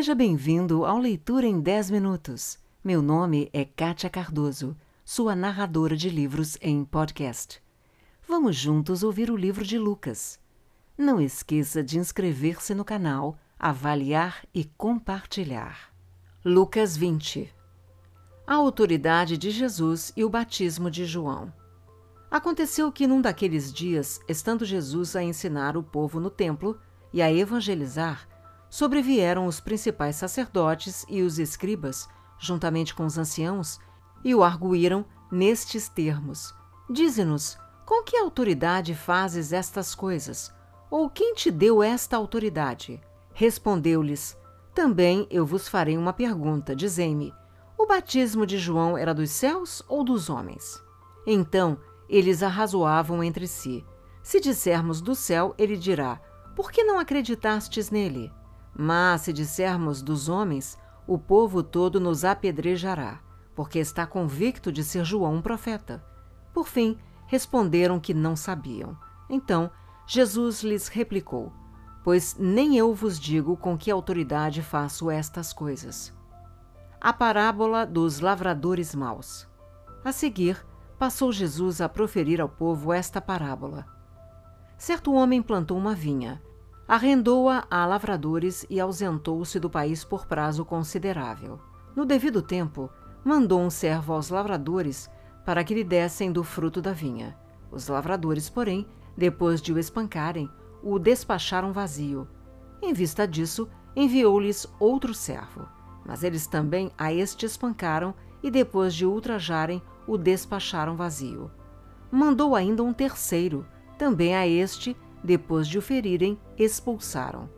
Seja bem-vindo ao Leitura em 10 Minutos. Meu nome é Kátia Cardoso, sua narradora de livros em podcast. Vamos juntos ouvir o livro de Lucas. Não esqueça de inscrever-se no canal, avaliar e compartilhar. Lucas 20 A autoridade de Jesus e o batismo de João. Aconteceu que num daqueles dias, estando Jesus a ensinar o povo no templo e a evangelizar, sobrevieram os principais sacerdotes e os escribas, juntamente com os anciãos, e o arguíram nestes termos: Dize-nos, com que autoridade fazes estas coisas? Ou quem te deu esta autoridade? Respondeu-lhes: Também eu vos farei uma pergunta, dizei-me: O batismo de João era dos céus ou dos homens? Então eles arrazoavam entre si. Se dissermos do céu, ele dirá: Por que não acreditastes nele? Mas se dissermos dos homens, o povo todo nos apedrejará, porque está convicto de ser João um profeta. Por fim, responderam que não sabiam. Então, Jesus lhes replicou: Pois nem eu vos digo com que autoridade faço estas coisas. A parábola dos lavradores maus. A seguir, passou Jesus a proferir ao povo esta parábola. Certo homem plantou uma vinha, arrendou-a a lavradores e ausentou-se do país por prazo considerável. No devido tempo, mandou um servo aos lavradores para que lhe dessem do fruto da vinha. Os lavradores, porém, depois de o espancarem, o despacharam vazio. Em vista disso, enviou-lhes outro servo. Mas eles também a este espancaram e, depois de ultrajarem, o despacharam vazio. Mandou ainda um terceiro, também a este, depois de o ferirem, expulsaram.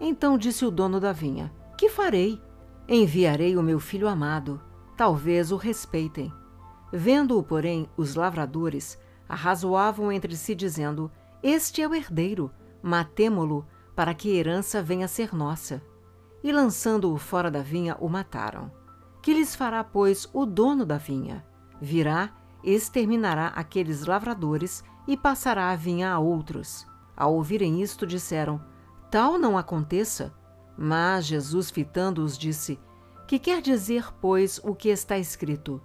Então disse o dono da vinha: Que farei? Enviarei o meu filho amado, talvez o respeitem. Vendo-o, porém, os lavradores arrazoavam entre si, dizendo: Este é o herdeiro, matemo-lo, para que herança venha a ser nossa. E lançando-o fora da vinha, o mataram. Que lhes fará, pois, o dono da vinha? Virá, exterminará aqueles lavradores e passará a vinha a outros. Ao ouvirem isto, disseram: Tal não aconteça. Mas Jesus, fitando-os, disse: Que quer dizer, pois, o que está escrito?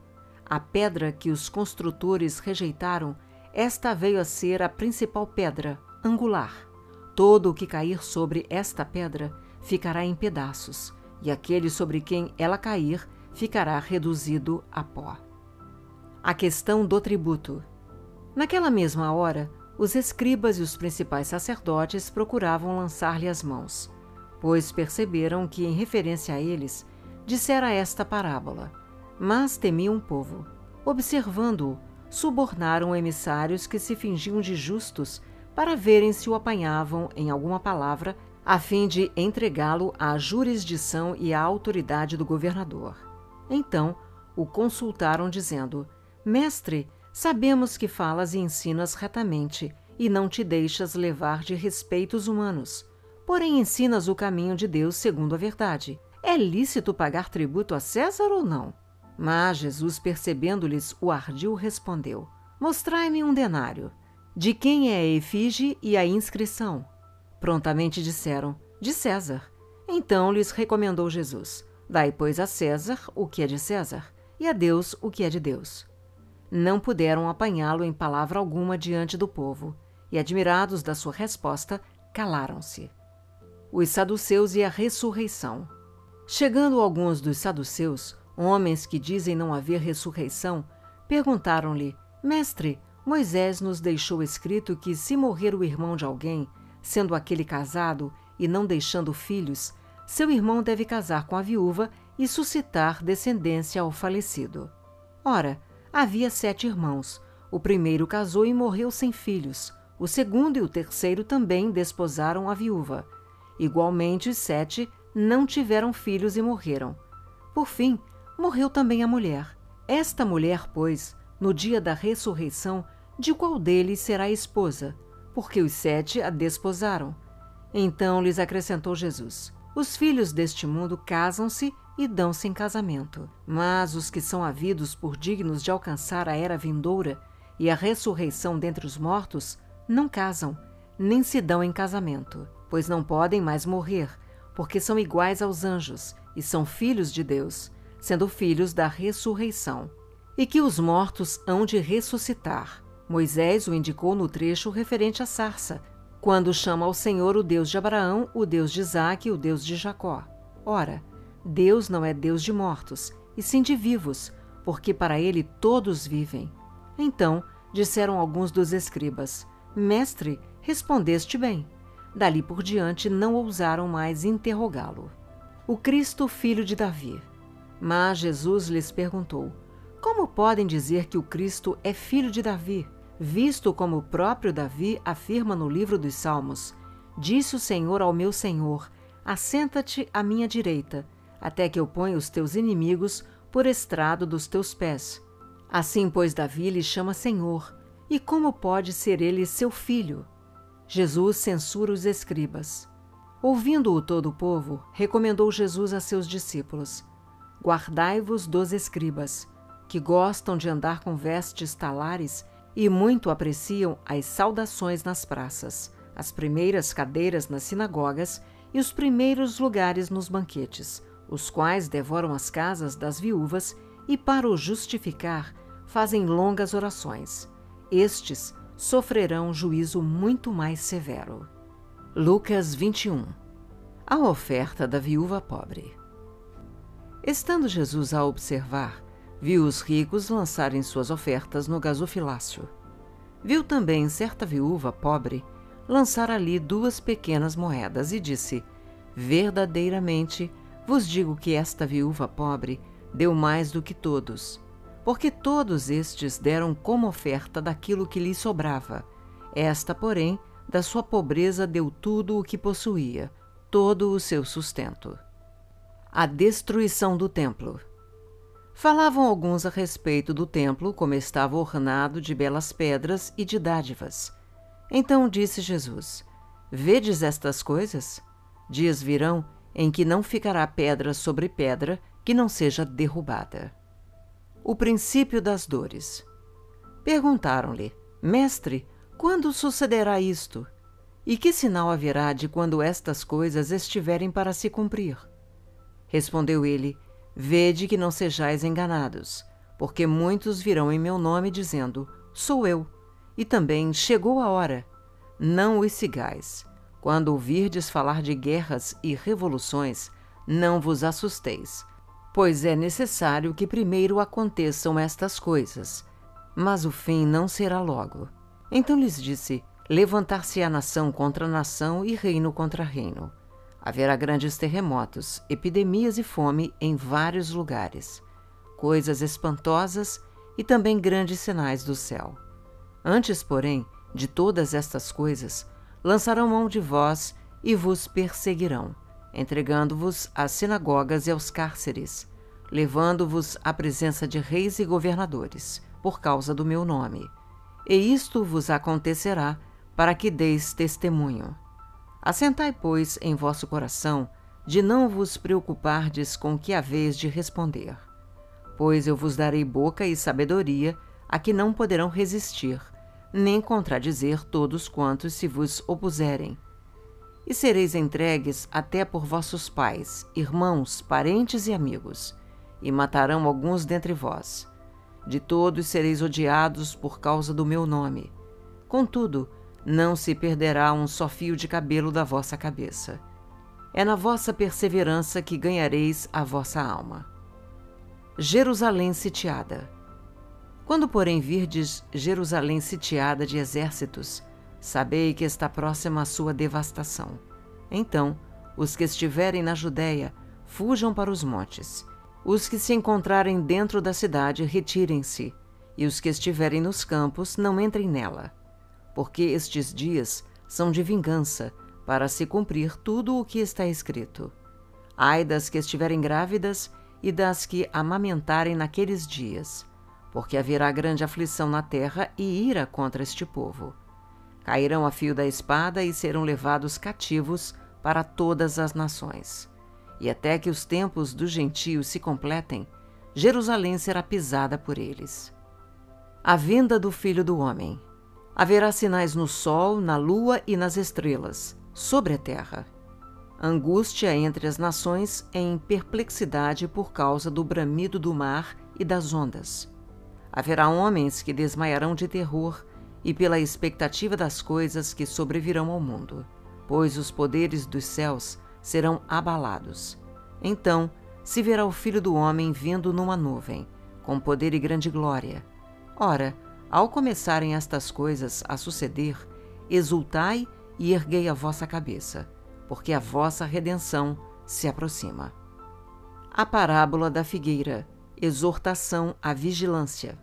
A pedra que os construtores rejeitaram, esta veio a ser a principal pedra, angular. Todo o que cair sobre esta pedra ficará em pedaços, e aquele sobre quem ela cair ficará reduzido a pó. A questão do tributo. Naquela mesma hora, os escribas e os principais sacerdotes procuravam lançar-lhe as mãos, pois perceberam que, em referência a eles, dissera esta parábola. Mas temiam o povo. Observando-o, subornaram emissários que se fingiam de justos para verem se o apanhavam em alguma palavra, a fim de entregá-lo à jurisdição e à autoridade do governador. Então o consultaram, dizendo: Mestre, sabemos que falas e ensinas retamente, e não te deixas levar de respeitos humanos. Porém, ensinas o caminho de Deus segundo a verdade. É lícito pagar tributo a César ou não? Mas Jesus, percebendo-lhes o ardil, respondeu: Mostrai-me um denário. De quem é a efígie e a inscrição? Prontamente disseram: De César. Então lhes recomendou Jesus: Dai, pois, a César o que é de César, e a Deus o que é de Deus não puderam apanhá-lo em palavra alguma diante do povo, e, admirados da sua resposta, calaram-se. Os saduceus e a ressurreição. Chegando alguns dos saduceus, homens que dizem não haver ressurreição, perguntaram-lhe: Mestre, Moisés nos deixou escrito que, se morrer o irmão de alguém, sendo aquele casado e não deixando filhos, seu irmão deve casar com a viúva e suscitar descendência ao falecido. Ora, Havia sete irmãos. O primeiro casou e morreu sem filhos. O segundo e o terceiro também desposaram a viúva. Igualmente, os sete não tiveram filhos e morreram. Por fim, morreu também a mulher. Esta mulher, pois, no dia da ressurreição, de qual deles será esposa? Porque os sete a desposaram. Então lhes acrescentou Jesus: Os filhos deste mundo casam-se e dão-se em casamento. Mas os que são havidos por dignos de alcançar a era vindoura e a ressurreição dentre os mortos não casam, nem se dão em casamento, pois não podem mais morrer, porque são iguais aos anjos e são filhos de Deus, sendo filhos da ressurreição. E que os mortos hão de ressuscitar. Moisés o indicou no trecho referente à sarça, quando chama ao Senhor o Deus de Abraão, o Deus de Isaque e o Deus de Jacó. Ora, Deus não é Deus de mortos, e sim de vivos, porque para ele todos vivem. Então disseram alguns dos escribas: Mestre, respondeste bem. Dali por diante não ousaram mais interrogá-lo. O Cristo, filho de Davi. Mas Jesus lhes perguntou: Como podem dizer que o Cristo é filho de Davi, visto como o próprio Davi afirma no livro dos Salmos: Disse o Senhor ao meu Senhor: Assenta-te à minha direita, até que eu ponha os teus inimigos por estrado dos teus pés. Assim, pois, Davi lhe chama Senhor, e como pode ser ele seu filho? Jesus censura os escribas. Ouvindo-o todo o povo, recomendou Jesus a seus discípulos: Guardai-vos dos escribas, que gostam de andar com vestes talares e muito apreciam as saudações nas praças, as primeiras cadeiras nas sinagogas e os primeiros lugares nos banquetes, os quais devoram as casas das viúvas e, para o justificar, fazem longas orações. Estes sofrerão juízo muito mais severo. Lucas 21 A oferta da viúva pobre. Estando Jesus a observar, viu os ricos lançarem suas ofertas no gasofilácio. Viu também certa viúva pobre lançar ali duas pequenas moedas e disse: Verdadeiramente vos digo que esta viúva pobre deu mais do que todos porque todos estes deram como oferta daquilo que lhe sobrava. Esta, porém, da sua pobreza deu tudo o que possuía, todo o seu sustento. A destruição do templo. Falavam alguns a respeito do templo, como estava ornado de belas pedras e de dádivas. Então disse Jesus: Vedes estas coisas? Dias virão em que não ficará pedra sobre pedra que não seja derrubada. O princípio das dores. Perguntaram-lhe: Mestre, quando sucederá isto? E que sinal haverá de quando estas coisas estiverem para se cumprir? Respondeu ele: Vede que não sejais enganados, porque muitos virão em meu nome dizendo: Sou eu. E também chegou a hora. Não os sigais. Quando ouvirdes falar de guerras e revoluções, não vos assusteis pois é necessário que primeiro aconteçam estas coisas, mas o fim não será logo. Então lhes disse: Levantar-se-á nação contra nação e reino contra reino. Haverá grandes terremotos, epidemias e fome em vários lugares, coisas espantosas e também grandes sinais do céu. Antes, porém, de todas estas coisas, lançarão mão de vós e vos perseguirão entregando-vos às sinagogas e aos cárceres, levando-vos à presença de reis e governadores, por causa do meu nome. E isto vos acontecerá para que deis testemunho. Assentai, pois, em vosso coração de não vos preocupardes com o que haveis de responder. Pois eu vos darei boca e sabedoria a que não poderão resistir, nem contradizer todos quantos se vos opuserem e sereis entregues até por vossos pais, irmãos, parentes e amigos, e matarão alguns dentre vós. De todos sereis odiados por causa do meu nome. Contudo, não se perderá um só fio de cabelo da vossa cabeça. É na vossa perseverança que ganhareis a vossa alma. Jerusalém sitiada. Quando, porém, virdes Jerusalém sitiada de exércitos, Sabei que está próxima a sua devastação. Então, os que estiverem na Judéia, fujam para os montes. Os que se encontrarem dentro da cidade, retirem-se, e os que estiverem nos campos, não entrem nela. Porque estes dias são de vingança, para se cumprir tudo o que está escrito. Ai das que estiverem grávidas e das que amamentarem naqueles dias, porque haverá grande aflição na terra e ira contra este povo cairão a fio da espada e serão levados cativos para todas as nações. E até que os tempos dos gentios se completem, Jerusalém será pisada por eles. A vinda do Filho do Homem. Haverá sinais no sol, na lua e nas estrelas, sobre a terra. angústia entre as nações em perplexidade por causa do bramido do mar e das ondas. Haverá homens que desmaiarão de terror e pela expectativa das coisas que sobrevirão ao mundo, pois os poderes dos céus serão abalados. Então se verá o Filho do Homem vindo numa nuvem, com poder e grande glória. Ora, ao começarem estas coisas a suceder, exultai e erguei a vossa cabeça porque a vossa redenção se aproxima. A parábola da figueira, exortação à vigilância.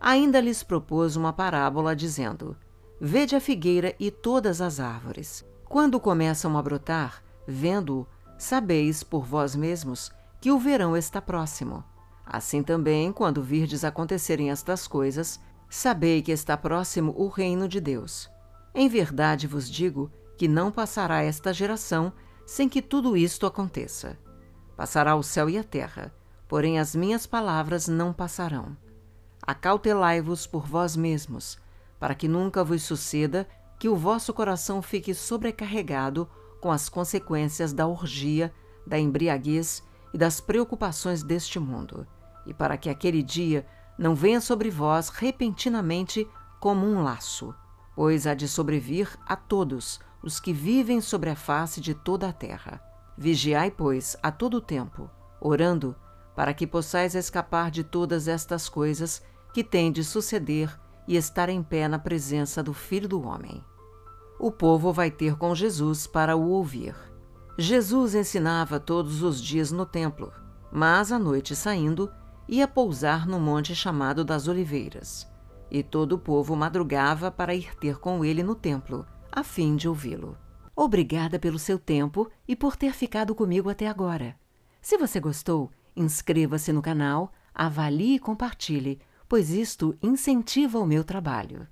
Ainda lhes propôs uma parábola, dizendo: Vede a figueira e todas as árvores. Quando começam a brotar, vendo-o, sabeis por vós mesmos que o verão está próximo. Assim também, quando virdes acontecerem estas coisas, sabei que está próximo o reino de Deus. Em verdade vos digo que não passará esta geração sem que tudo isto aconteça. Passará o céu e a terra, porém as minhas palavras não passarão. Acautelai-vos por vós mesmos, para que nunca vos suceda que o vosso coração fique sobrecarregado com as consequências da orgia, da embriaguez e das preocupações deste mundo, e para que aquele dia não venha sobre vós repentinamente como um laço, pois há de sobrevir a todos os que vivem sobre a face de toda a terra. Vigiai, pois, a todo tempo, orando, para que possais escapar de todas estas coisas que têm de suceder e estar em pé na presença do Filho do Homem. O povo vai ter com Jesus para o ouvir. Jesus ensinava todos os dias no templo, mas à noite saindo, ia pousar no monte chamado das Oliveiras. E todo o povo madrugava para ir ter com ele no templo, a fim de ouvi-lo. Obrigada pelo seu tempo e por ter ficado comigo até agora. Se você gostou, inscreva-se no canal, avalie e compartilhe, pois isto incentiva o meu trabalho.